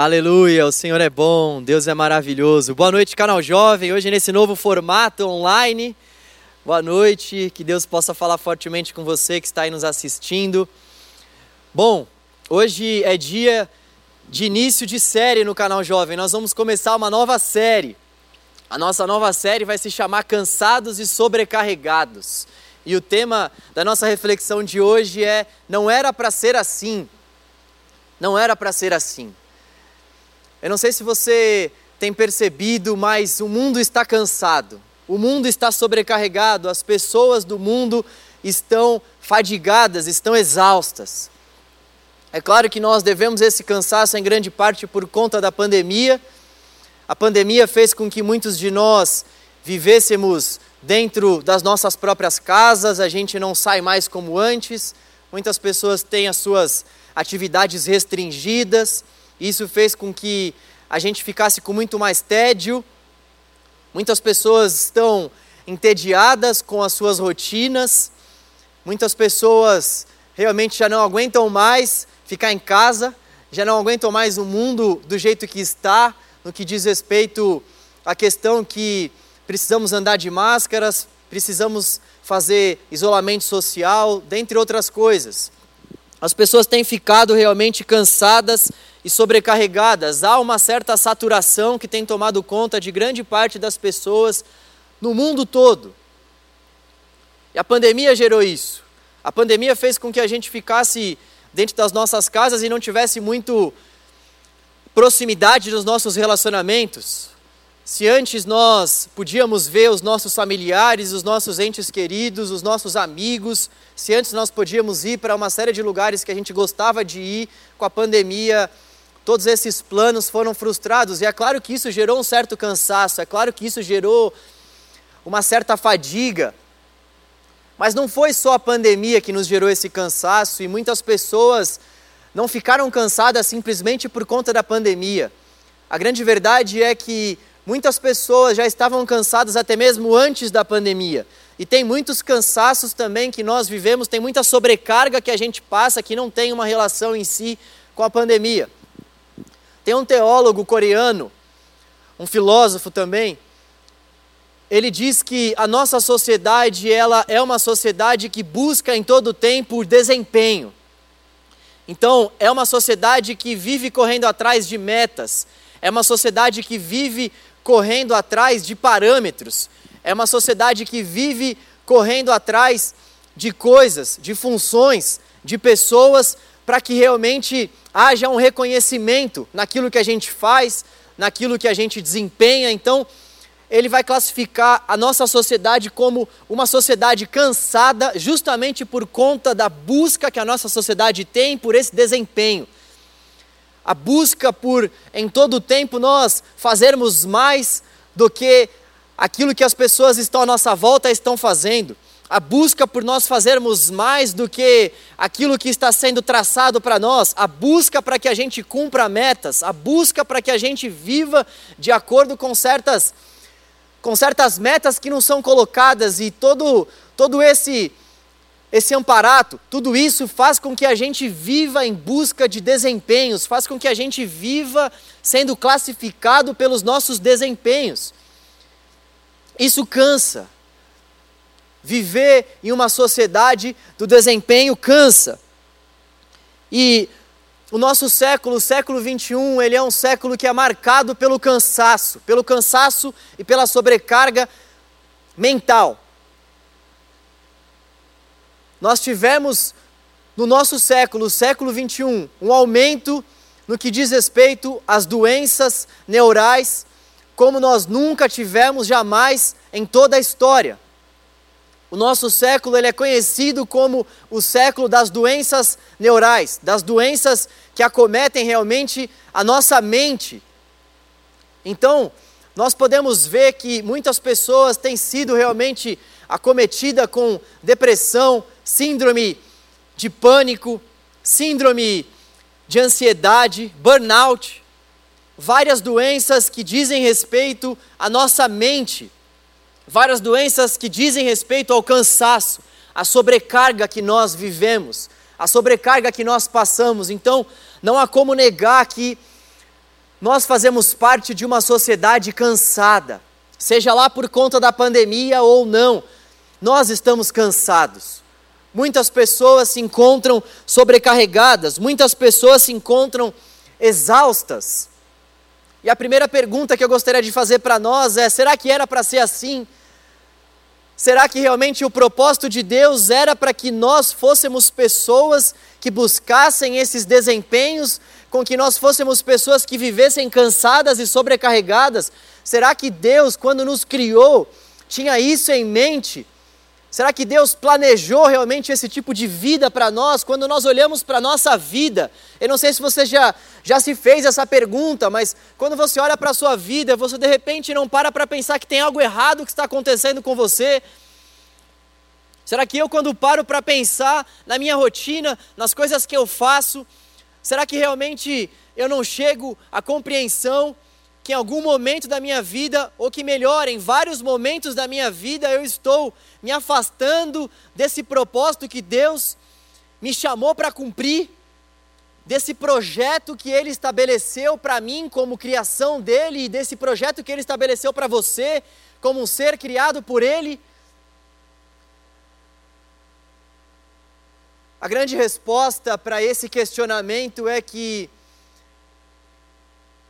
Aleluia, o Senhor é bom, Deus é maravilhoso. Boa noite, canal Jovem. Hoje nesse novo formato online. Boa noite, que Deus possa falar fortemente com você que está aí nos assistindo. Bom, hoje é dia de início de série no canal Jovem. Nós vamos começar uma nova série. A nossa nova série vai se chamar Cansados e Sobrecarregados. E o tema da nossa reflexão de hoje é: Não era para ser assim. Não era para ser assim. Eu não sei se você tem percebido, mas o mundo está cansado, o mundo está sobrecarregado, as pessoas do mundo estão fadigadas, estão exaustas. É claro que nós devemos esse cansaço em grande parte por conta da pandemia. A pandemia fez com que muitos de nós vivêssemos dentro das nossas próprias casas, a gente não sai mais como antes, muitas pessoas têm as suas atividades restringidas. Isso fez com que a gente ficasse com muito mais tédio. Muitas pessoas estão entediadas com as suas rotinas. Muitas pessoas realmente já não aguentam mais ficar em casa, já não aguentam mais o mundo do jeito que está, no que diz respeito à questão que precisamos andar de máscaras, precisamos fazer isolamento social, dentre outras coisas. As pessoas têm ficado realmente cansadas e sobrecarregadas. Há uma certa saturação que tem tomado conta de grande parte das pessoas no mundo todo. E a pandemia gerou isso. A pandemia fez com que a gente ficasse dentro das nossas casas e não tivesse muito proximidade nos nossos relacionamentos. Se antes nós podíamos ver os nossos familiares, os nossos entes queridos, os nossos amigos, se antes nós podíamos ir para uma série de lugares que a gente gostava de ir, com a pandemia todos esses planos foram frustrados. E é claro que isso gerou um certo cansaço, é claro que isso gerou uma certa fadiga. Mas não foi só a pandemia que nos gerou esse cansaço, e muitas pessoas não ficaram cansadas simplesmente por conta da pandemia. A grande verdade é que muitas pessoas já estavam cansadas até mesmo antes da pandemia. E tem muitos cansaços também que nós vivemos, tem muita sobrecarga que a gente passa que não tem uma relação em si com a pandemia. Tem um teólogo coreano, um filósofo também, ele diz que a nossa sociedade ela é uma sociedade que busca em todo tempo desempenho. Então, é uma sociedade que vive correndo atrás de metas, é uma sociedade que vive correndo atrás de parâmetros, é uma sociedade que vive correndo atrás de coisas, de funções, de pessoas para que realmente haja um reconhecimento naquilo que a gente faz, naquilo que a gente desempenha. Então, ele vai classificar a nossa sociedade como uma sociedade cansada, justamente por conta da busca que a nossa sociedade tem por esse desempenho. A busca por, em todo o tempo, nós fazermos mais do que aquilo que as pessoas estão à nossa volta estão fazendo a busca por nós fazermos mais do que aquilo que está sendo traçado para nós, a busca para que a gente cumpra metas, a busca para que a gente viva de acordo com certas com certas metas que não são colocadas e todo todo esse esse amparato, tudo isso faz com que a gente viva em busca de desempenhos, faz com que a gente viva sendo classificado pelos nossos desempenhos. Isso cansa. Viver em uma sociedade do desempenho cansa. E o nosso século, o século 21, ele é um século que é marcado pelo cansaço, pelo cansaço e pela sobrecarga mental. Nós tivemos no nosso século, o século 21, um aumento no que diz respeito às doenças neurais, como nós nunca tivemos jamais em toda a história. O nosso século ele é conhecido como o século das doenças neurais, das doenças que acometem realmente a nossa mente. Então, nós podemos ver que muitas pessoas têm sido realmente acometidas com depressão, síndrome de pânico, síndrome de ansiedade, burnout, várias doenças que dizem respeito à nossa mente várias doenças que dizem respeito ao cansaço, à sobrecarga que nós vivemos, à sobrecarga que nós passamos. Então, não há como negar que Nós fazemos parte de uma sociedade cansada, seja lá por conta da pandemia ou não, nós estamos cansados. Muitas pessoas se encontram sobrecarregadas, muitas pessoas se encontram exaustas. E a primeira pergunta que eu gostaria de fazer para nós é: será que era para ser assim? Será que realmente o propósito de Deus era para que nós fôssemos pessoas que buscassem esses desempenhos, com que nós fôssemos pessoas que vivessem cansadas e sobrecarregadas? Será que Deus, quando nos criou, tinha isso em mente? Será que Deus planejou realmente esse tipo de vida para nós? Quando nós olhamos para a nossa vida, eu não sei se você já, já se fez essa pergunta, mas quando você olha para a sua vida, você de repente não para para pensar que tem algo errado que está acontecendo com você. Será que eu, quando paro para pensar na minha rotina, nas coisas que eu faço, será que realmente eu não chego à compreensão que em algum momento da minha vida, ou que melhor, em vários momentos da minha vida, eu estou me afastando desse propósito que Deus me chamou para cumprir, desse projeto que Ele estabeleceu para mim como criação dele, e desse projeto que Ele estabeleceu para você como um ser criado por Ele. A grande resposta para esse questionamento é que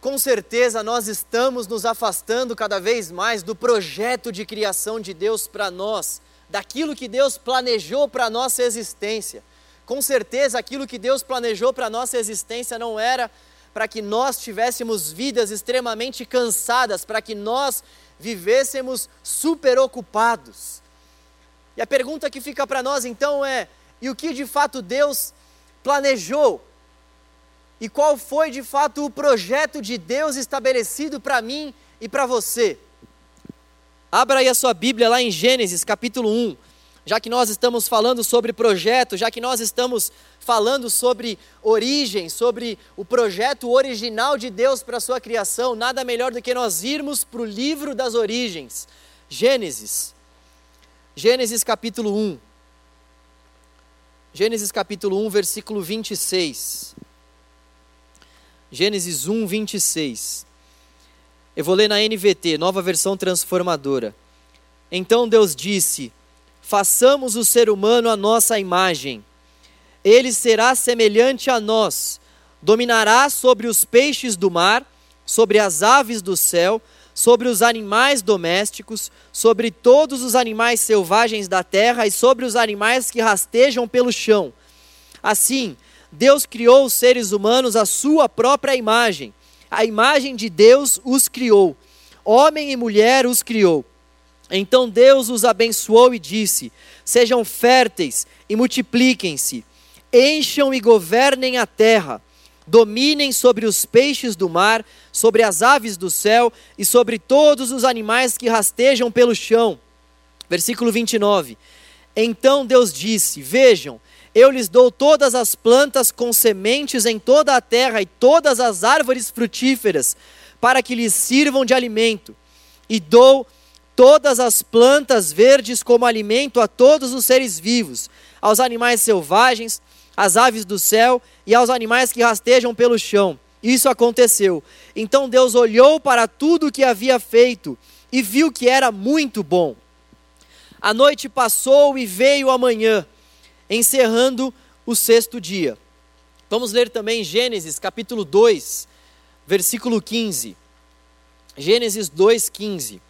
com certeza nós estamos nos afastando cada vez mais do projeto de criação de Deus para nós, daquilo que Deus planejou para a nossa existência. Com certeza aquilo que Deus planejou para a nossa existência não era para que nós tivéssemos vidas extremamente cansadas, para que nós vivêssemos super ocupados. E a pergunta que fica para nós então é: e o que de fato Deus planejou e qual foi de fato o projeto de Deus estabelecido para mim e para você. Abra aí a sua Bíblia lá em Gênesis capítulo 1. Já que nós estamos falando sobre projeto, já que nós estamos falando sobre origem, sobre o projeto original de Deus para a sua criação, nada melhor do que nós irmos para o livro das origens. Gênesis. Gênesis capítulo 1. Gênesis capítulo 1, versículo 26. Gênesis 1, 26. Eu vou ler na NVT, nova versão transformadora. Então Deus disse: Façamos o ser humano a nossa imagem. Ele será semelhante a nós, dominará sobre os peixes do mar, sobre as aves do céu, sobre os animais domésticos, sobre todos os animais selvagens da terra e sobre os animais que rastejam pelo chão. Assim, Deus criou os seres humanos à sua própria imagem. A imagem de Deus os criou. Homem e mulher os criou. Então Deus os abençoou e disse: Sejam férteis e multipliquem-se, encham e governem a terra, dominem sobre os peixes do mar, sobre as aves do céu e sobre todos os animais que rastejam pelo chão. Versículo 29. Então Deus disse: Vejam, eu lhes dou todas as plantas com sementes em toda a terra e todas as árvores frutíferas, para que lhes sirvam de alimento. E dou todas as plantas verdes como alimento a todos os seres vivos, aos animais selvagens, às aves do céu e aos animais que rastejam pelo chão. Isso aconteceu. Então Deus olhou para tudo o que havia feito e viu que era muito bom. A noite passou e veio a manhã encerrando o sexto dia. Vamos ler também Gênesis capítulo 2, versículo 15. Gênesis 2, 15.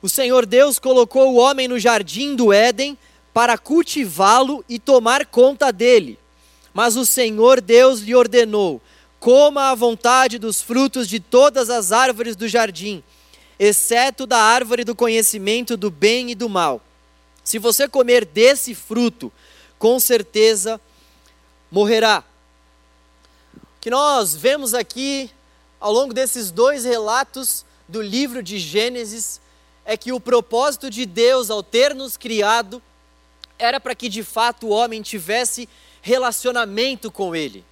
O Senhor Deus colocou o homem no jardim do Éden para cultivá-lo e tomar conta dele. Mas o Senhor Deus lhe ordenou: coma à vontade dos frutos de todas as árvores do jardim, exceto da árvore do conhecimento do bem e do mal. Se você comer desse fruto, com certeza morrerá. O que nós vemos aqui ao longo desses dois relatos do livro de Gênesis é que o propósito de Deus ao ter nos criado era para que de fato o homem tivesse relacionamento com Ele.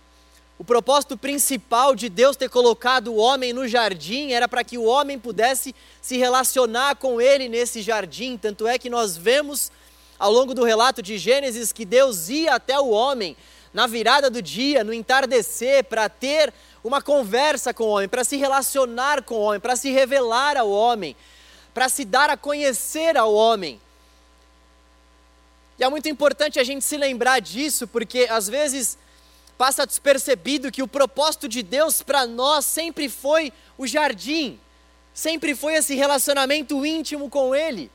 O propósito principal de Deus ter colocado o homem no jardim era para que o homem pudesse se relacionar com ele nesse jardim. Tanto é que nós vemos ao longo do relato de Gênesis que Deus ia até o homem na virada do dia, no entardecer, para ter uma conversa com o homem, para se relacionar com o homem, para se revelar ao homem, para se dar a conhecer ao homem. E é muito importante a gente se lembrar disso, porque às vezes passa despercebido que o propósito de Deus para nós sempre foi o jardim, sempre foi esse relacionamento íntimo com Ele.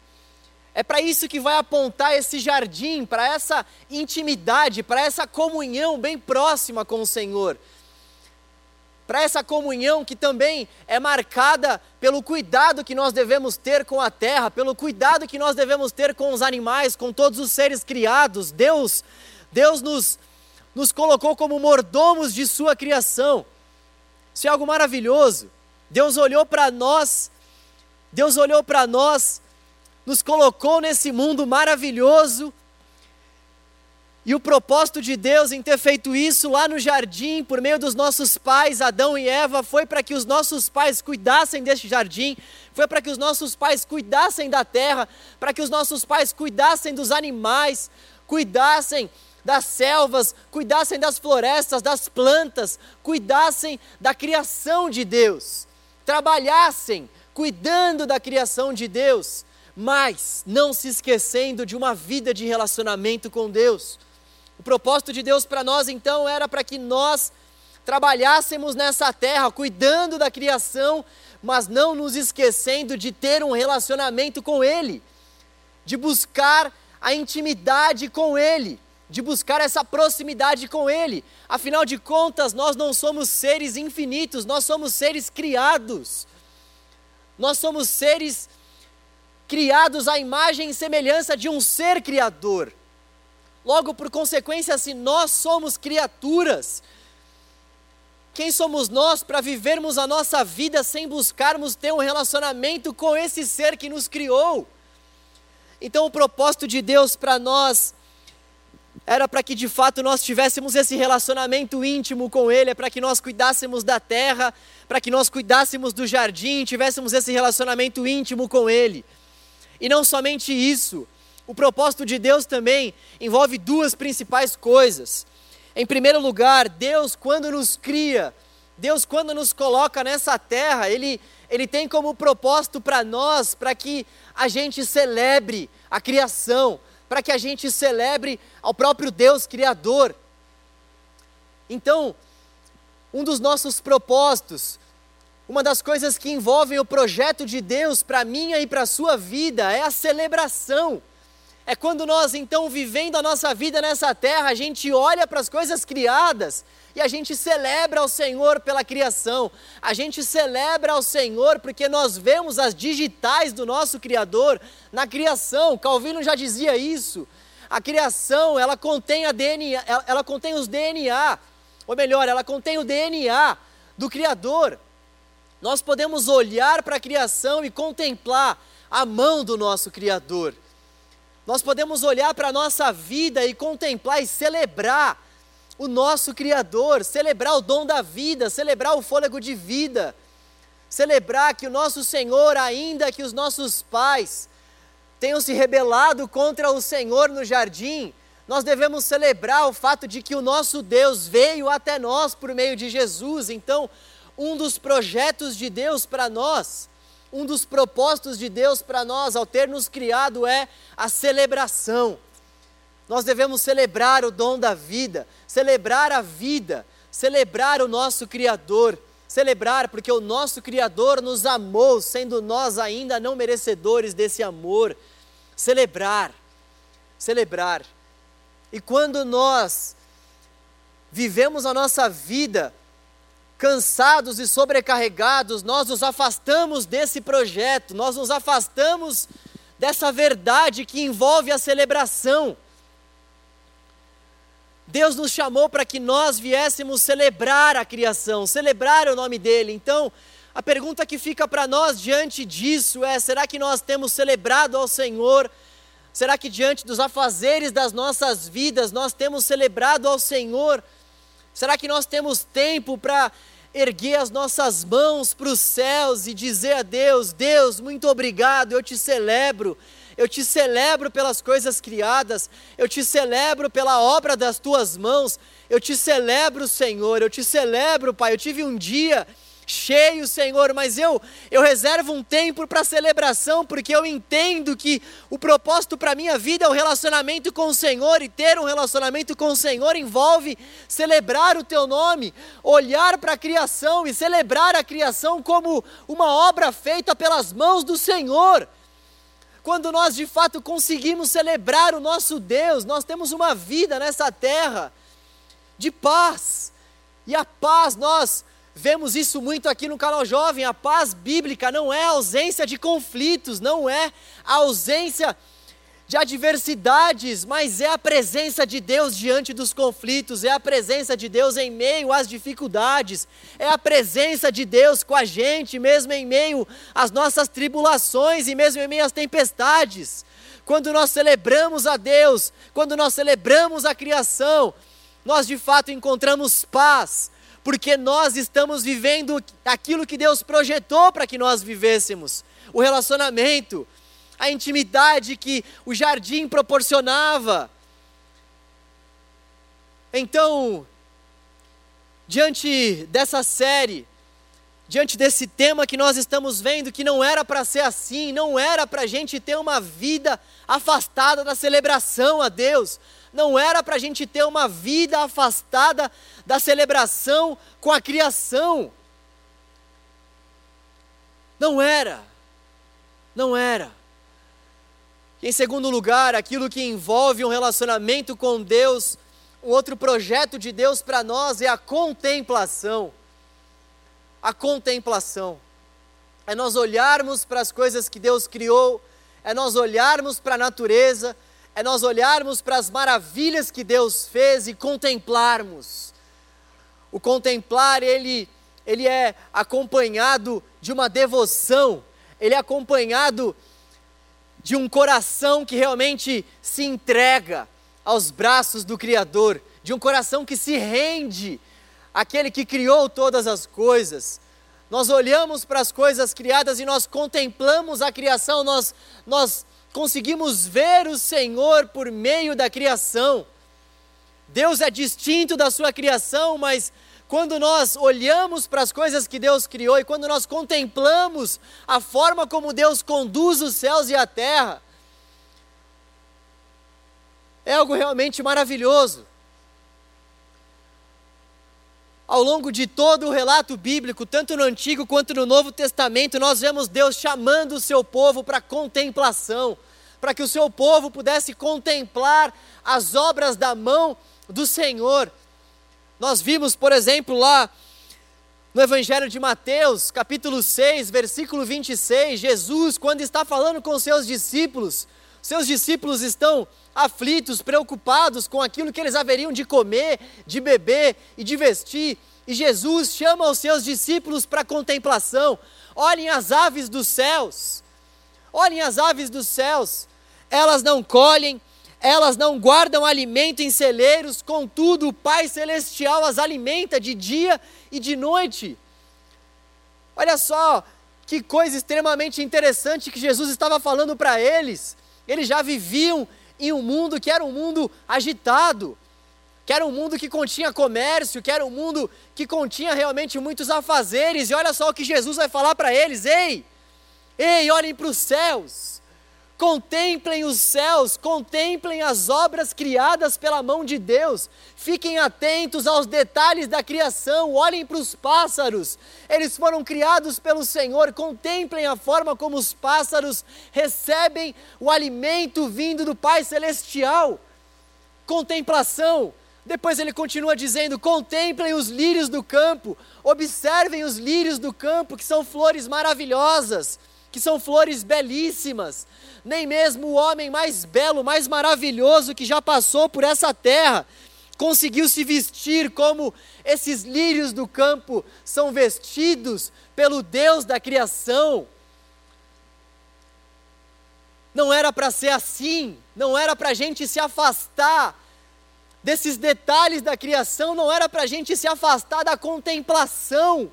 É para isso que vai apontar esse jardim, para essa intimidade, para essa comunhão bem próxima com o Senhor. Para essa comunhão que também é marcada pelo cuidado que nós devemos ter com a terra, pelo cuidado que nós devemos ter com os animais, com todos os seres criados. Deus, Deus nos, nos colocou como mordomos de sua criação. Isso é algo maravilhoso. Deus olhou para nós, Deus olhou para nós nos colocou nesse mundo maravilhoso. E o propósito de Deus em ter feito isso lá no jardim, por meio dos nossos pais, Adão e Eva, foi para que os nossos pais cuidassem deste jardim, foi para que os nossos pais cuidassem da terra, para que os nossos pais cuidassem dos animais, cuidassem das selvas, cuidassem das florestas, das plantas, cuidassem da criação de Deus, trabalhassem cuidando da criação de Deus mas não se esquecendo de uma vida de relacionamento com Deus. O propósito de Deus para nós então era para que nós trabalhássemos nessa terra, cuidando da criação, mas não nos esquecendo de ter um relacionamento com Ele, de buscar a intimidade com Ele, de buscar essa proximidade com Ele. Afinal de contas, nós não somos seres infinitos, nós somos seres criados. Nós somos seres criados à imagem e semelhança de um ser criador. Logo, por consequência, se nós somos criaturas, quem somos nós para vivermos a nossa vida sem buscarmos ter um relacionamento com esse ser que nos criou? Então, o propósito de Deus para nós era para que de fato nós tivéssemos esse relacionamento íntimo com Ele, é para que nós cuidássemos da terra, para que nós cuidássemos do jardim, tivéssemos esse relacionamento íntimo com Ele. E não somente isso, o propósito de Deus também envolve duas principais coisas. Em primeiro lugar, Deus, quando nos cria, Deus, quando nos coloca nessa terra, Ele, Ele tem como propósito para nós, para que a gente celebre a criação, para que a gente celebre ao próprio Deus Criador. Então, um dos nossos propósitos uma das coisas que envolvem o projeto de Deus para minha e para a sua vida é a celebração. É quando nós, então, vivendo a nossa vida nessa terra, a gente olha para as coisas criadas e a gente celebra ao Senhor pela criação. A gente celebra ao Senhor porque nós vemos as digitais do nosso Criador na criação. Calvino já dizia isso. A criação, ela contém a DNA, ela contém os DNA, ou melhor, ela contém o DNA do Criador. Nós podemos olhar para a criação e contemplar a mão do nosso Criador. Nós podemos olhar para a nossa vida e contemplar e celebrar o nosso Criador, celebrar o dom da vida, celebrar o fôlego de vida, celebrar que o nosso Senhor, ainda que os nossos pais tenham se rebelado contra o Senhor no jardim, nós devemos celebrar o fato de que o nosso Deus veio até nós por meio de Jesus. Então, um dos projetos de Deus para nós, um dos propósitos de Deus para nós ao ter nos criado é a celebração. Nós devemos celebrar o dom da vida, celebrar a vida, celebrar o nosso Criador, celebrar porque o nosso Criador nos amou, sendo nós ainda não merecedores desse amor. Celebrar, celebrar. E quando nós vivemos a nossa vida cansados e sobrecarregados, nós nos afastamos desse projeto, nós nos afastamos dessa verdade que envolve a celebração. Deus nos chamou para que nós viéssemos celebrar a criação, celebrar o nome dele. Então, a pergunta que fica para nós diante disso é: será que nós temos celebrado ao Senhor? Será que diante dos afazeres das nossas vidas nós temos celebrado ao Senhor? Será que nós temos tempo para erguer as nossas mãos para os céus e dizer a Deus: Deus, muito obrigado, eu te celebro, eu te celebro pelas coisas criadas, eu te celebro pela obra das tuas mãos, eu te celebro, Senhor, eu te celebro, Pai. Eu tive um dia cheio, Senhor, mas eu eu reservo um tempo para celebração, porque eu entendo que o propósito para minha vida é o relacionamento com o Senhor e ter um relacionamento com o Senhor envolve celebrar o teu nome, olhar para a criação e celebrar a criação como uma obra feita pelas mãos do Senhor. Quando nós de fato conseguimos celebrar o nosso Deus, nós temos uma vida nessa terra de paz. E a paz nós Vemos isso muito aqui no canal Jovem. A paz bíblica não é ausência de conflitos, não é ausência de adversidades, mas é a presença de Deus diante dos conflitos, é a presença de Deus em meio às dificuldades, é a presença de Deus com a gente, mesmo em meio às nossas tribulações e mesmo em meio às tempestades. Quando nós celebramos a Deus, quando nós celebramos a criação, nós de fato encontramos paz porque nós estamos vivendo aquilo que Deus projetou para que nós vivêssemos o relacionamento, a intimidade que o jardim proporcionava. Então, diante dessa série, diante desse tema que nós estamos vendo, que não era para ser assim, não era para a gente ter uma vida afastada da celebração a Deus, não era para a gente ter uma vida afastada da celebração com a criação. Não era. Não era. Em segundo lugar, aquilo que envolve um relacionamento com Deus, um outro projeto de Deus para nós é a contemplação. A contemplação. É nós olharmos para as coisas que Deus criou, é nós olharmos para a natureza, é nós olharmos para as maravilhas que Deus fez e contemplarmos. O contemplar, ele, ele é acompanhado de uma devoção, ele é acompanhado de um coração que realmente se entrega aos braços do Criador, de um coração que se rende àquele que criou todas as coisas. Nós olhamos para as coisas criadas e nós contemplamos a criação, nós, nós conseguimos ver o Senhor por meio da criação. Deus é distinto da sua criação, mas quando nós olhamos para as coisas que Deus criou e quando nós contemplamos a forma como Deus conduz os céus e a terra, é algo realmente maravilhoso. Ao longo de todo o relato bíblico, tanto no Antigo quanto no Novo Testamento, nós vemos Deus chamando o seu povo para contemplação, para que o seu povo pudesse contemplar as obras da mão do Senhor. Nós vimos, por exemplo, lá no Evangelho de Mateus, capítulo 6, versículo 26, Jesus, quando está falando com seus discípulos, seus discípulos estão aflitos, preocupados com aquilo que eles haveriam de comer, de beber e de vestir. E Jesus chama os seus discípulos para contemplação. Olhem as aves dos céus. Olhem as aves dos céus, elas não colhem, elas não guardam alimento em celeiros, contudo o Pai Celestial as alimenta de dia e de noite. Olha só que coisa extremamente interessante que Jesus estava falando para eles. Eles já viviam em um mundo que era um mundo agitado, que era um mundo que continha comércio, que era um mundo que continha realmente muitos afazeres, e olha só o que Jesus vai falar para eles: ei, Ei, olhem para os céus. Contemplem os céus, contemplem as obras criadas pela mão de Deus. Fiquem atentos aos detalhes da criação, olhem para os pássaros. Eles foram criados pelo Senhor. Contemplem a forma como os pássaros recebem o alimento vindo do Pai Celestial. Contemplação. Depois ele continua dizendo: contemplem os lírios do campo, observem os lírios do campo, que são flores maravilhosas que são flores belíssimas. Nem mesmo o homem mais belo, mais maravilhoso que já passou por essa terra conseguiu se vestir como esses lírios do campo são vestidos pelo Deus da criação. Não era para ser assim, não era para a gente se afastar desses detalhes da criação, não era para a gente se afastar da contemplação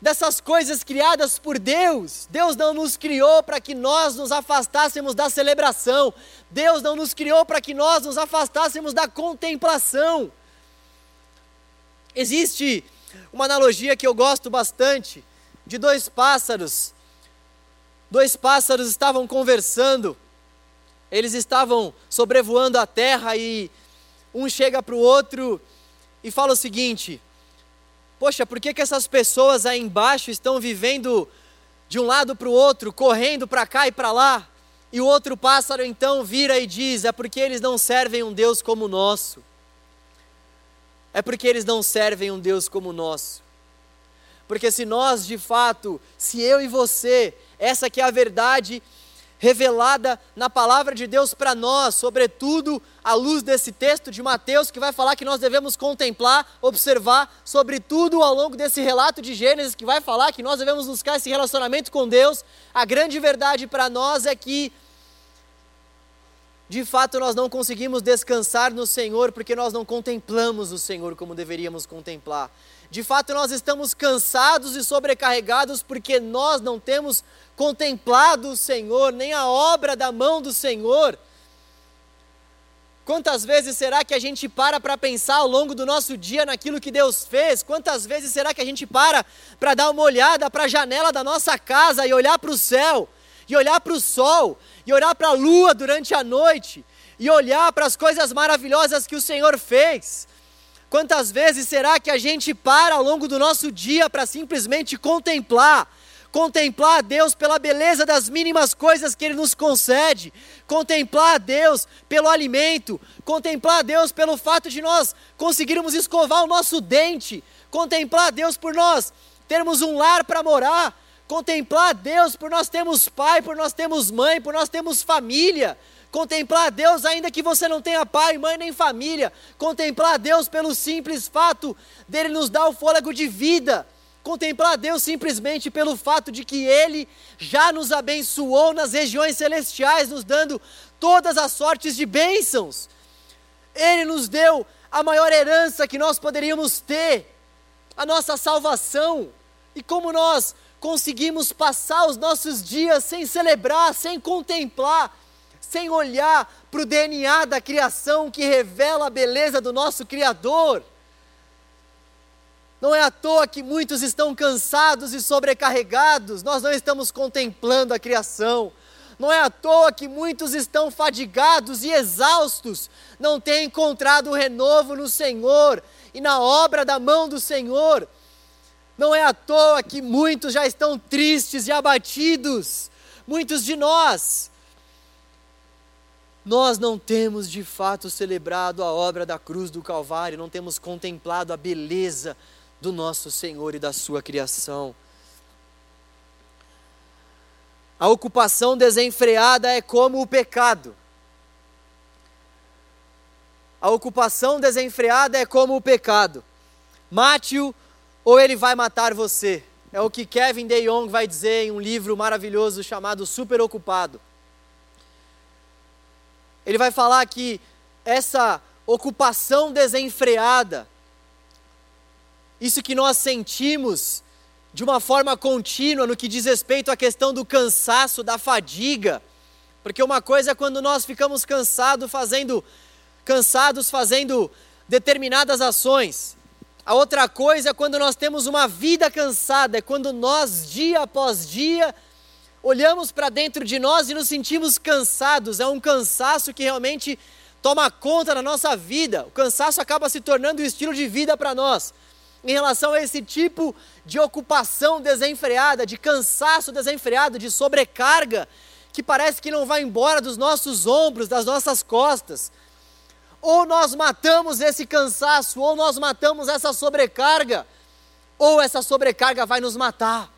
dessas coisas criadas por Deus. Deus não nos criou para que nós nos afastássemos da celebração. Deus não nos criou para que nós nos afastássemos da contemplação. Existe uma analogia que eu gosto bastante de dois pássaros. Dois pássaros estavam conversando, eles estavam sobrevoando a terra e um chega para o outro e fala o seguinte: Poxa, por que, que essas pessoas aí embaixo estão vivendo de um lado para o outro, correndo para cá e para lá? E o outro pássaro então vira e diz: É porque eles não servem um Deus como o nosso. É porque eles não servem um Deus como o nosso. Porque se nós de fato, se eu e você, essa que é a verdade, revelada na palavra de Deus para nós, sobretudo à luz desse texto de Mateus, que vai falar que nós devemos contemplar, observar, sobretudo ao longo desse relato de Gênesis, que vai falar que nós devemos buscar esse relacionamento com Deus. A grande verdade para nós é que, de fato, nós não conseguimos descansar no Senhor porque nós não contemplamos o Senhor como deveríamos contemplar. De fato, nós estamos cansados e sobrecarregados porque nós não temos contemplado o Senhor, nem a obra da mão do Senhor. Quantas vezes será que a gente para para pensar ao longo do nosso dia naquilo que Deus fez? Quantas vezes será que a gente para para dar uma olhada para a janela da nossa casa e olhar para o céu, e olhar para o sol, e olhar para a lua durante a noite, e olhar para as coisas maravilhosas que o Senhor fez? Quantas vezes será que a gente para ao longo do nosso dia para simplesmente contemplar? Contemplar a Deus pela beleza das mínimas coisas que Ele nos concede, contemplar a Deus pelo alimento, contemplar a Deus pelo fato de nós conseguirmos escovar o nosso dente, contemplar a Deus por nós termos um lar para morar, contemplar a Deus por nós termos pai, por nós termos mãe, por nós termos família, Contemplar a Deus, ainda que você não tenha pai, mãe nem família. Contemplar a Deus pelo simples fato dele nos dar o fôlego de vida. Contemplar a Deus simplesmente pelo fato de que Ele já nos abençoou nas regiões celestiais, nos dando todas as sortes de bênçãos. Ele nos deu a maior herança que nós poderíamos ter, a nossa salvação. E como nós conseguimos passar os nossos dias sem celebrar, sem contemplar, sem olhar para o DNA da criação que revela a beleza do nosso Criador. Não é à toa que muitos estão cansados e sobrecarregados, nós não estamos contemplando a criação. Não é à toa que muitos estão fadigados e exaustos, não têm encontrado o renovo no Senhor e na obra da mão do Senhor. Não é à toa que muitos já estão tristes e abatidos. Muitos de nós nós não temos de fato celebrado a obra da cruz do Calvário, não temos contemplado a beleza do nosso Senhor e da sua criação. A ocupação desenfreada é como o pecado. A ocupação desenfreada é como o pecado. Mate-o ou ele vai matar você. É o que Kevin De Jong vai dizer em um livro maravilhoso chamado Super Ocupado ele vai falar que essa ocupação desenfreada, isso que nós sentimos de uma forma contínua no que diz respeito à questão do cansaço, da fadiga, porque uma coisa é quando nós ficamos fazendo cansados fazendo determinadas ações. A outra coisa é quando nós temos uma vida cansada, é quando nós dia após dia olhamos para dentro de nós e nos sentimos cansados, é um cansaço que realmente toma conta da nossa vida. O cansaço acaba se tornando um estilo de vida para nós. Em relação a esse tipo de ocupação desenfreada, de cansaço desenfreado, de sobrecarga, que parece que não vai embora dos nossos ombros, das nossas costas. Ou nós matamos esse cansaço, ou nós matamos essa sobrecarga, ou essa sobrecarga vai nos matar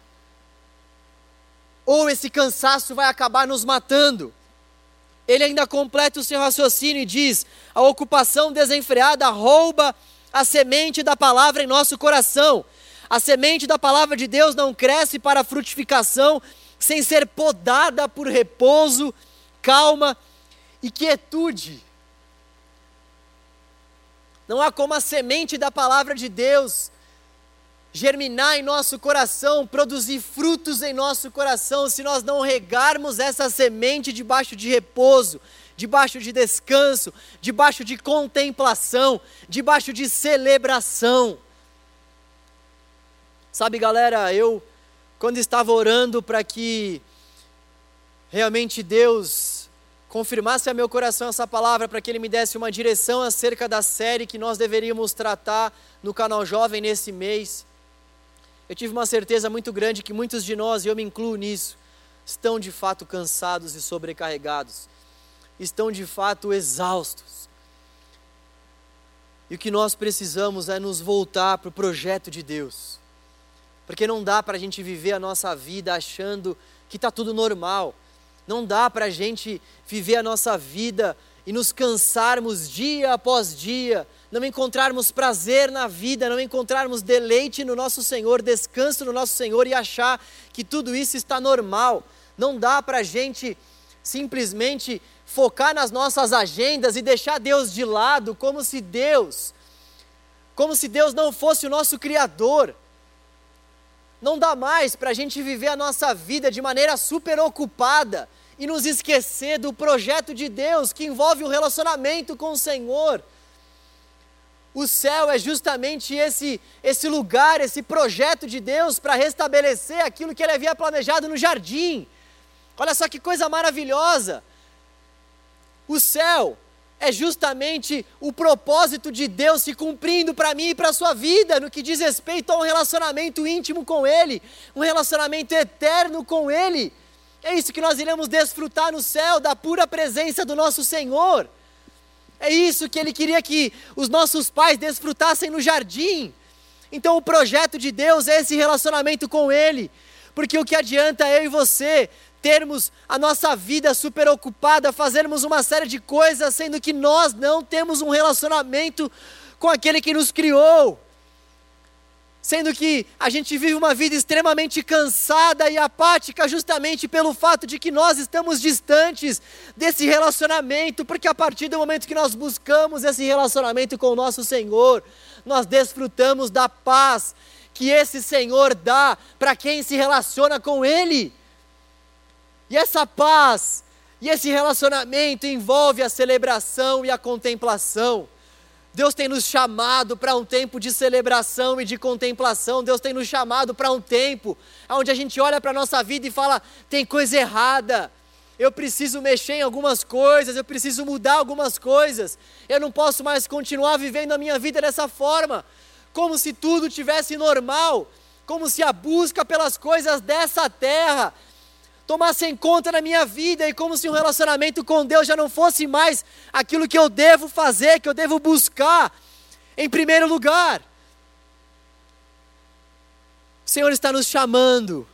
ou esse cansaço vai acabar nos matando. Ele ainda completa o seu raciocínio e diz: a ocupação desenfreada rouba a semente da palavra em nosso coração. A semente da palavra de Deus não cresce para a frutificação sem ser podada por repouso, calma e quietude. Não há como a semente da palavra de Deus germinar em nosso coração, produzir frutos em nosso coração, se nós não regarmos essa semente debaixo de repouso, debaixo de descanso, debaixo de contemplação, debaixo de celebração. Sabe, galera, eu, quando estava orando para que realmente Deus confirmasse a meu coração essa palavra, para que Ele me desse uma direção acerca da série que nós deveríamos tratar no canal Jovem nesse mês, eu tive uma certeza muito grande que muitos de nós, e eu me incluo nisso, estão de fato cansados e sobrecarregados, estão de fato exaustos. E o que nós precisamos é nos voltar para o projeto de Deus, porque não dá para a gente viver a nossa vida achando que está tudo normal, não dá para a gente viver a nossa vida e nos cansarmos dia após dia, não encontrarmos prazer na vida, não encontrarmos deleite no nosso Senhor, descanso no nosso Senhor e achar que tudo isso está normal. Não dá para a gente simplesmente focar nas nossas agendas e deixar Deus de lado, como se Deus, como se Deus não fosse o nosso Criador. Não dá mais para a gente viver a nossa vida de maneira super ocupada e nos esquecer do projeto de Deus que envolve o relacionamento com o Senhor. O céu é justamente esse, esse lugar, esse projeto de Deus para restabelecer aquilo que ele havia planejado no jardim. Olha só que coisa maravilhosa! O céu é justamente o propósito de Deus se cumprindo para mim e para a sua vida, no que diz respeito a um relacionamento íntimo com Ele, um relacionamento eterno com Ele. É isso que nós iremos desfrutar no céu, da pura presença do nosso Senhor. É isso que Ele queria que os nossos pais desfrutassem no jardim. Então, o projeto de Deus é esse relacionamento com Ele, porque o que adianta eu e você termos a nossa vida super ocupada, fazermos uma série de coisas, sendo que nós não temos um relacionamento com aquele que nos criou sendo que a gente vive uma vida extremamente cansada e apática justamente pelo fato de que nós estamos distantes desse relacionamento, porque a partir do momento que nós buscamos esse relacionamento com o nosso Senhor, nós desfrutamos da paz que esse Senhor dá para quem se relaciona com Ele. E essa paz e esse relacionamento envolve a celebração e a contemplação. Deus tem nos chamado para um tempo de celebração e de contemplação. Deus tem nos chamado para um tempo onde a gente olha para a nossa vida e fala: tem coisa errada. Eu preciso mexer em algumas coisas, eu preciso mudar algumas coisas. Eu não posso mais continuar vivendo a minha vida dessa forma, como se tudo tivesse normal, como se a busca pelas coisas dessa terra tomassem conta na minha vida e como se um relacionamento com Deus já não fosse mais aquilo que eu devo fazer, que eu devo buscar em primeiro lugar. O Senhor está nos chamando,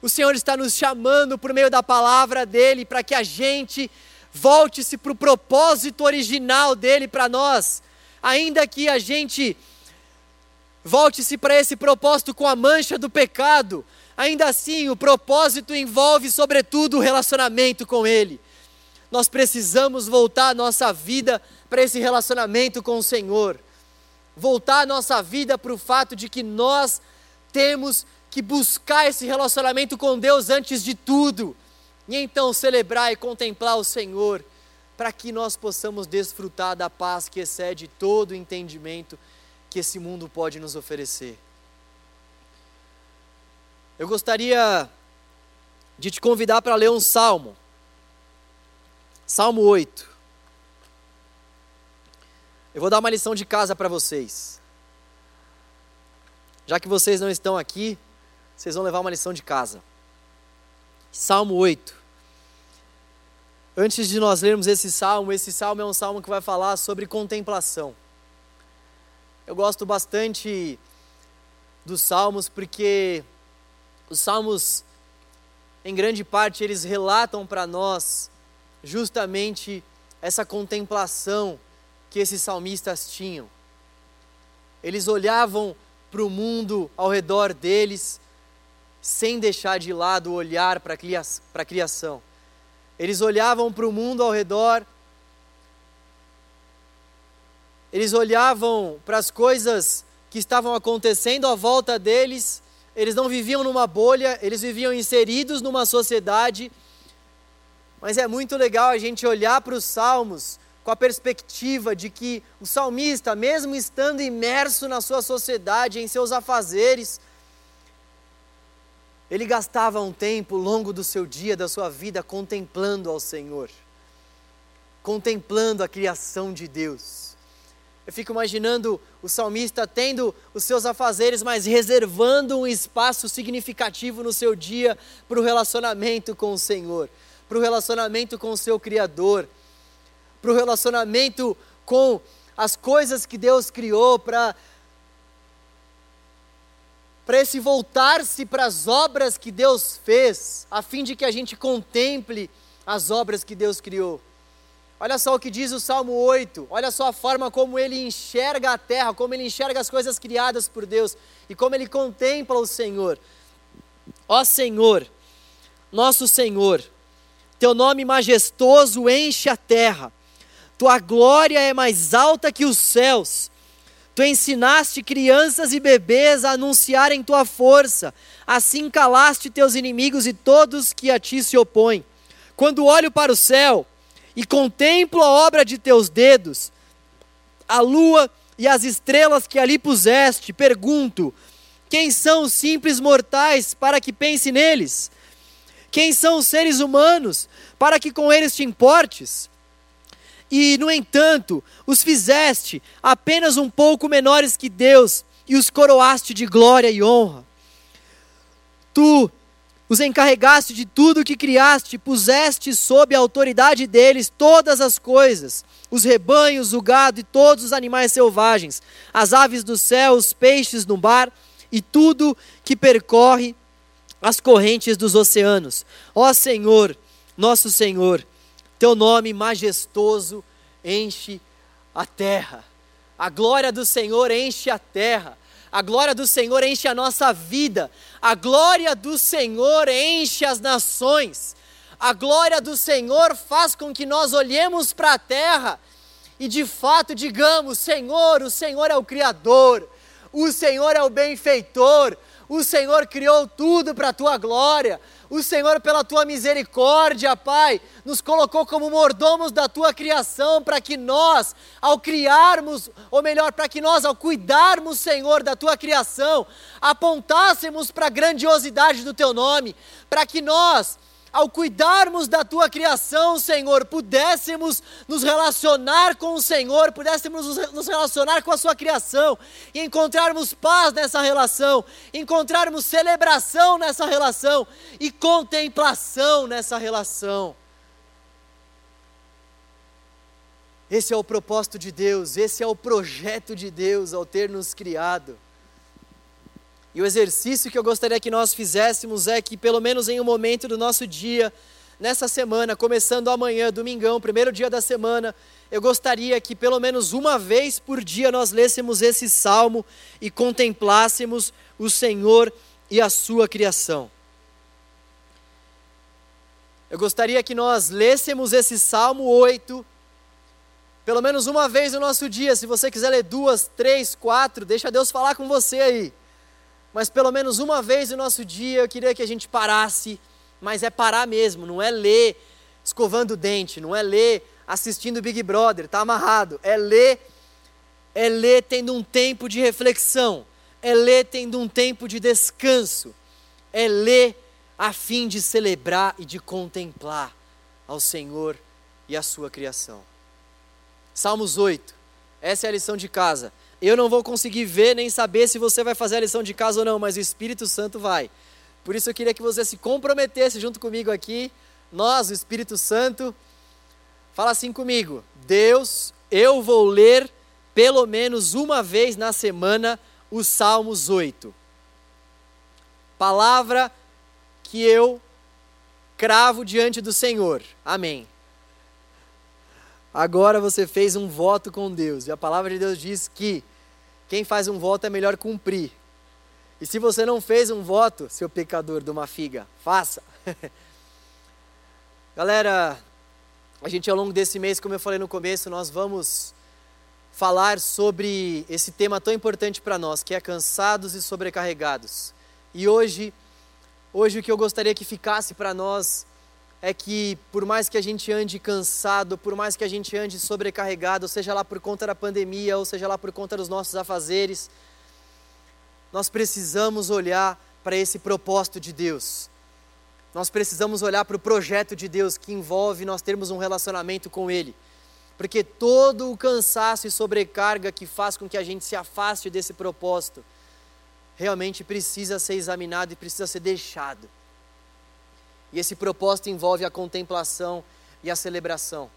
o Senhor está nos chamando por meio da palavra dEle para que a gente volte-se para o propósito original dEle para nós, ainda que a gente volte-se para esse propósito com a mancha do pecado, Ainda assim, o propósito envolve, sobretudo, o relacionamento com Ele. Nós precisamos voltar a nossa vida para esse relacionamento com o Senhor. Voltar a nossa vida para o fato de que nós temos que buscar esse relacionamento com Deus antes de tudo. E então celebrar e contemplar o Senhor, para que nós possamos desfrutar da paz que excede todo o entendimento que esse mundo pode nos oferecer. Eu gostaria de te convidar para ler um salmo. Salmo 8. Eu vou dar uma lição de casa para vocês. Já que vocês não estão aqui, vocês vão levar uma lição de casa. Salmo 8. Antes de nós lermos esse salmo, esse salmo é um salmo que vai falar sobre contemplação. Eu gosto bastante dos salmos porque os salmos, em grande parte, eles relatam para nós justamente essa contemplação que esses salmistas tinham. Eles olhavam para o mundo ao redor deles, sem deixar de lado o olhar para a criação. Eles olhavam para o mundo ao redor, eles olhavam para as coisas que estavam acontecendo à volta deles, eles não viviam numa bolha, eles viviam inseridos numa sociedade. Mas é muito legal a gente olhar para os salmos com a perspectiva de que o salmista, mesmo estando imerso na sua sociedade, em seus afazeres, ele gastava um tempo longo do seu dia, da sua vida, contemplando ao Senhor, contemplando a criação de Deus. Eu fico imaginando o salmista tendo os seus afazeres, mas reservando um espaço significativo no seu dia para o relacionamento com o Senhor, para o relacionamento com o seu Criador, para o relacionamento com as coisas que Deus criou, para para esse voltar-se para as obras que Deus fez, a fim de que a gente contemple as obras que Deus criou. Olha só o que diz o Salmo 8, olha só a forma como ele enxerga a terra, como ele enxerga as coisas criadas por Deus e como ele contempla o Senhor. Ó Senhor, nosso Senhor, teu nome majestoso enche a terra, tua glória é mais alta que os céus. Tu ensinaste crianças e bebês a anunciarem tua força, assim calaste teus inimigos e todos que a ti se opõem. Quando olho para o céu e contemplo a obra de teus dedos, a lua e as estrelas que ali puseste, pergunto: quem são os simples mortais para que pense neles? Quem são os seres humanos para que com eles te importes? e, no entanto, os fizeste apenas um pouco menores que Deus e os coroaste de glória e honra. Tu os encarregaste de tudo que criaste, puseste sob a autoridade deles todas as coisas, os rebanhos, o gado e todos os animais selvagens, as aves do céu, os peixes no mar e tudo que percorre as correntes dos oceanos. Ó Senhor, nosso Senhor, teu nome majestoso enche a terra. A glória do Senhor enche a terra. A glória do Senhor enche a nossa vida. A glória do Senhor enche as nações. A glória do Senhor faz com que nós olhemos para a terra e de fato digamos: Senhor, o Senhor é o Criador, o Senhor é o benfeitor, o Senhor criou tudo para a tua glória. O Senhor, pela tua misericórdia, Pai, nos colocou como mordomos da tua criação, para que nós, ao criarmos, ou melhor, para que nós, ao cuidarmos, Senhor, da tua criação, apontássemos para a grandiosidade do teu nome, para que nós, ao cuidarmos da tua criação, Senhor, pudéssemos nos relacionar com o Senhor, pudéssemos nos relacionar com a sua criação e encontrarmos paz nessa relação, encontrarmos celebração nessa relação e contemplação nessa relação. Esse é o propósito de Deus, esse é o projeto de Deus ao ter nos criado. E o exercício que eu gostaria que nós fizéssemos é que, pelo menos em um momento do nosso dia, nessa semana, começando amanhã, domingão, primeiro dia da semana, eu gostaria que pelo menos uma vez por dia nós lêssemos esse salmo e contemplássemos o Senhor e a sua criação. Eu gostaria que nós lêssemos esse salmo 8, pelo menos uma vez no nosso dia. Se você quiser ler duas, três, quatro, deixa Deus falar com você aí mas pelo menos uma vez no nosso dia eu queria que a gente parasse, mas é parar mesmo, não é ler escovando o dente, não é ler assistindo Big Brother, tá amarrado, é ler é ler tendo um tempo de reflexão, é ler tendo um tempo de descanso, é ler a fim de celebrar e de contemplar ao Senhor e a sua criação. Salmos 8. Essa é a lição de casa. Eu não vou conseguir ver nem saber se você vai fazer a lição de casa ou não, mas o Espírito Santo vai. Por isso eu queria que você se comprometesse junto comigo aqui, nós, o Espírito Santo. Fala assim comigo: Deus, eu vou ler pelo menos uma vez na semana os Salmos 8. Palavra que eu cravo diante do Senhor. Amém. Agora você fez um voto com Deus, e a palavra de Deus diz que quem faz um voto é melhor cumprir. E se você não fez um voto, seu pecador de uma figa, faça. Galera, a gente ao longo desse mês, como eu falei no começo, nós vamos falar sobre esse tema tão importante para nós, que é cansados e sobrecarregados. E hoje, hoje o que eu gostaria que ficasse para nós é que por mais que a gente ande cansado, por mais que a gente ande sobrecarregado, seja lá por conta da pandemia, ou seja lá por conta dos nossos afazeres, nós precisamos olhar para esse propósito de Deus. Nós precisamos olhar para o projeto de Deus que envolve nós termos um relacionamento com Ele. Porque todo o cansaço e sobrecarga que faz com que a gente se afaste desse propósito, realmente precisa ser examinado e precisa ser deixado. E esse propósito envolve a contemplação e a celebração.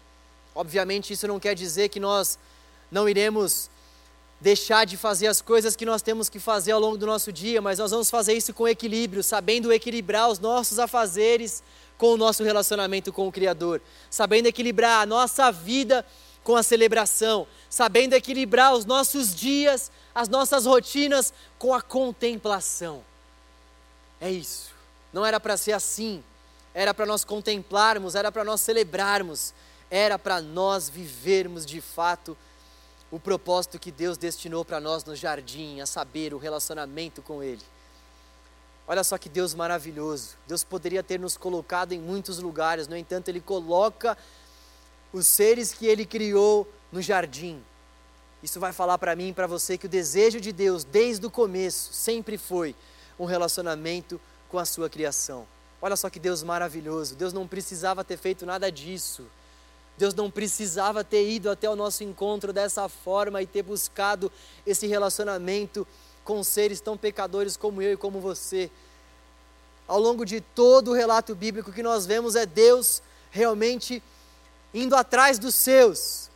Obviamente, isso não quer dizer que nós não iremos deixar de fazer as coisas que nós temos que fazer ao longo do nosso dia, mas nós vamos fazer isso com equilíbrio, sabendo equilibrar os nossos afazeres com o nosso relacionamento com o Criador, sabendo equilibrar a nossa vida com a celebração, sabendo equilibrar os nossos dias, as nossas rotinas com a contemplação. É isso. Não era para ser assim. Era para nós contemplarmos, era para nós celebrarmos, era para nós vivermos de fato o propósito que Deus destinou para nós no jardim, a saber, o relacionamento com Ele. Olha só que Deus maravilhoso. Deus poderia ter nos colocado em muitos lugares, no entanto, Ele coloca os seres que Ele criou no jardim. Isso vai falar para mim e para você que o desejo de Deus, desde o começo, sempre foi um relacionamento com a sua criação. Olha só que Deus maravilhoso. Deus não precisava ter feito nada disso. Deus não precisava ter ido até o nosso encontro dessa forma e ter buscado esse relacionamento com seres tão pecadores como eu e como você. Ao longo de todo o relato bíblico, que nós vemos é Deus realmente indo atrás dos seus.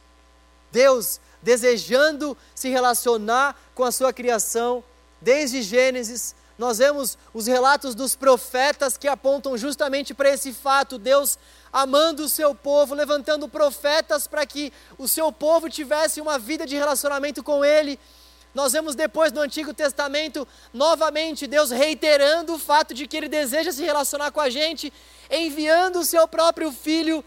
Deus desejando se relacionar com a sua criação, desde Gênesis, nós vemos os relatos dos profetas que apontam justamente para esse fato: Deus amando o seu povo, levantando profetas para que o seu povo tivesse uma vida de relacionamento com Ele. Nós vemos depois no Antigo Testamento, novamente, Deus reiterando o fato de que Ele deseja se relacionar com a gente, enviando o seu próprio Filho,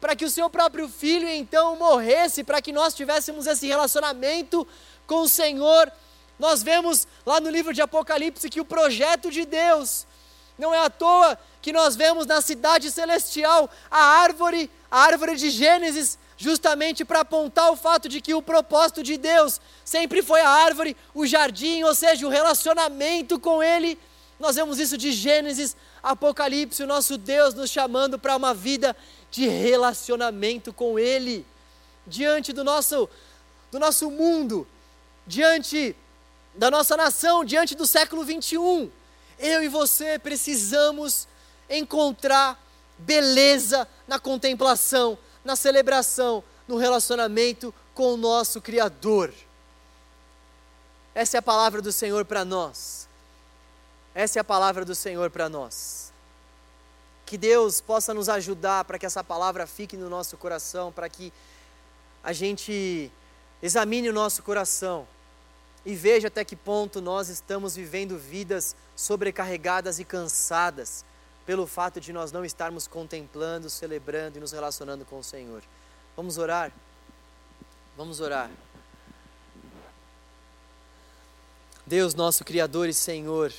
para que o seu próprio Filho então morresse, para que nós tivéssemos esse relacionamento com o Senhor. Nós vemos lá no livro de Apocalipse que o projeto de Deus, não é à toa que nós vemos na cidade celestial a árvore, a árvore de Gênesis, justamente para apontar o fato de que o propósito de Deus sempre foi a árvore, o jardim, ou seja, o relacionamento com Ele. Nós vemos isso de Gênesis, Apocalipse, o nosso Deus nos chamando para uma vida de relacionamento com Ele, diante do nosso, do nosso mundo, diante da nossa nação, diante do século 21. Eu e você precisamos encontrar beleza na contemplação, na celebração, no relacionamento com o nosso Criador. Essa é a palavra do Senhor para nós. Essa é a palavra do Senhor para nós. Que Deus possa nos ajudar para que essa palavra fique no nosso coração, para que a gente examine o nosso coração e veja até que ponto nós estamos vivendo vidas sobrecarregadas e cansadas pelo fato de nós não estarmos contemplando, celebrando e nos relacionando com o Senhor. Vamos orar? Vamos orar. Deus, nosso Criador e Senhor,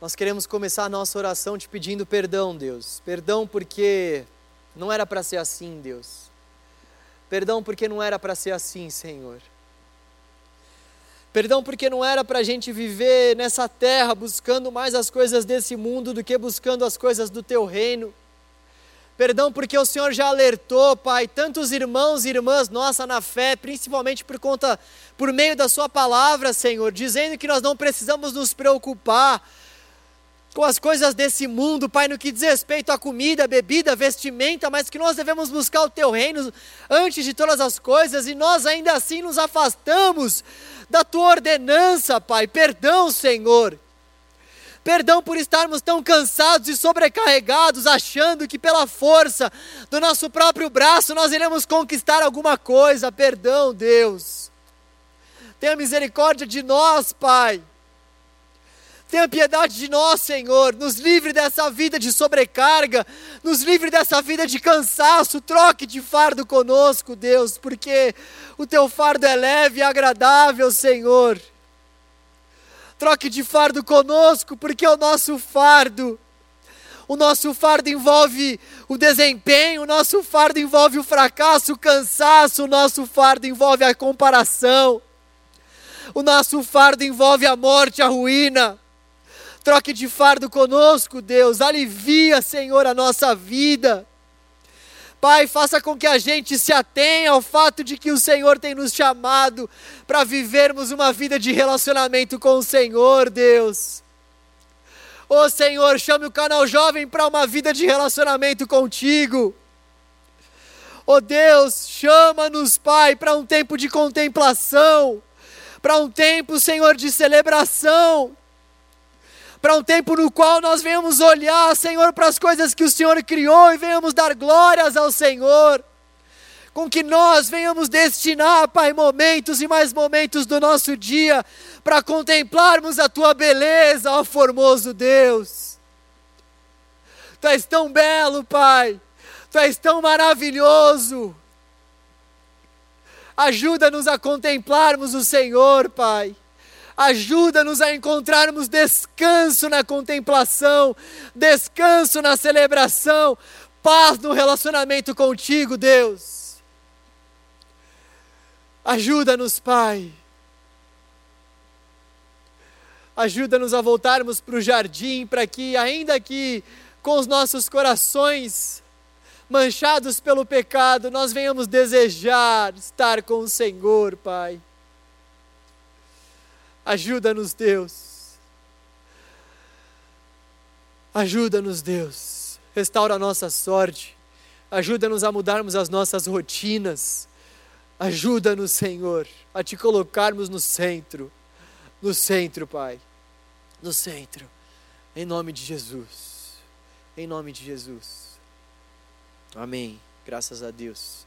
nós queremos começar a nossa oração te pedindo perdão, Deus. Perdão porque não era para ser assim, Deus. Perdão porque não era para ser assim, Senhor. Perdão porque não era para a gente viver nessa terra buscando mais as coisas desse mundo do que buscando as coisas do teu reino. Perdão porque o Senhor já alertou, Pai, tantos irmãos e irmãs nossa na fé, principalmente por conta, por meio da Sua palavra, Senhor, dizendo que nós não precisamos nos preocupar com as coisas desse mundo, Pai, no que diz respeito à comida, bebida, vestimenta, mas que nós devemos buscar o Teu reino antes de todas as coisas e nós ainda assim nos afastamos da tua ordenança, Pai. Perdão, Senhor. Perdão por estarmos tão cansados e sobrecarregados, achando que pela força do nosso próprio braço nós iremos conquistar alguma coisa. Perdão, Deus. Tenha misericórdia de nós, Pai. Tenha piedade de nós, Senhor. Nos livre dessa vida de sobrecarga, nos livre dessa vida de cansaço. Troque de fardo conosco, Deus, porque o teu fardo é leve e agradável, Senhor. Troque de fardo conosco, porque o nosso fardo o nosso fardo envolve o desempenho, o nosso fardo envolve o fracasso, o cansaço, o nosso fardo envolve a comparação, o nosso fardo envolve a morte, a ruína. Troque de fardo conosco, Deus, alivia, Senhor, a nossa vida. Pai, faça com que a gente se atenha ao fato de que o Senhor tem nos chamado para vivermos uma vida de relacionamento com o Senhor, Deus. Ô Senhor, chame o canal jovem para uma vida de relacionamento contigo. Ô Deus, chama-nos, Pai, para um tempo de contemplação, para um tempo, Senhor, de celebração, para um tempo no qual nós venhamos olhar, Senhor, para as coisas que o Senhor criou e venhamos dar glórias ao Senhor com que nós venhamos destinar, Pai, momentos e mais momentos do nosso dia para contemplarmos a tua beleza, ó formoso Deus. Tu és tão belo, Pai, tu és tão maravilhoso. Ajuda-nos a contemplarmos o Senhor, Pai. Ajuda-nos a encontrarmos descanso na contemplação, descanso na celebração, paz no relacionamento contigo, Deus. Ajuda-nos, Pai. Ajuda-nos a voltarmos para o jardim, para que, ainda que com os nossos corações manchados pelo pecado, nós venhamos desejar estar com o Senhor, Pai. Ajuda-nos, Deus. Ajuda-nos, Deus. Restaura a nossa sorte. Ajuda-nos a mudarmos as nossas rotinas Ajuda-nos, Senhor, a te colocarmos no centro. No centro, Pai. No centro. Em nome de Jesus. Em nome de Jesus. Amém. Graças a Deus.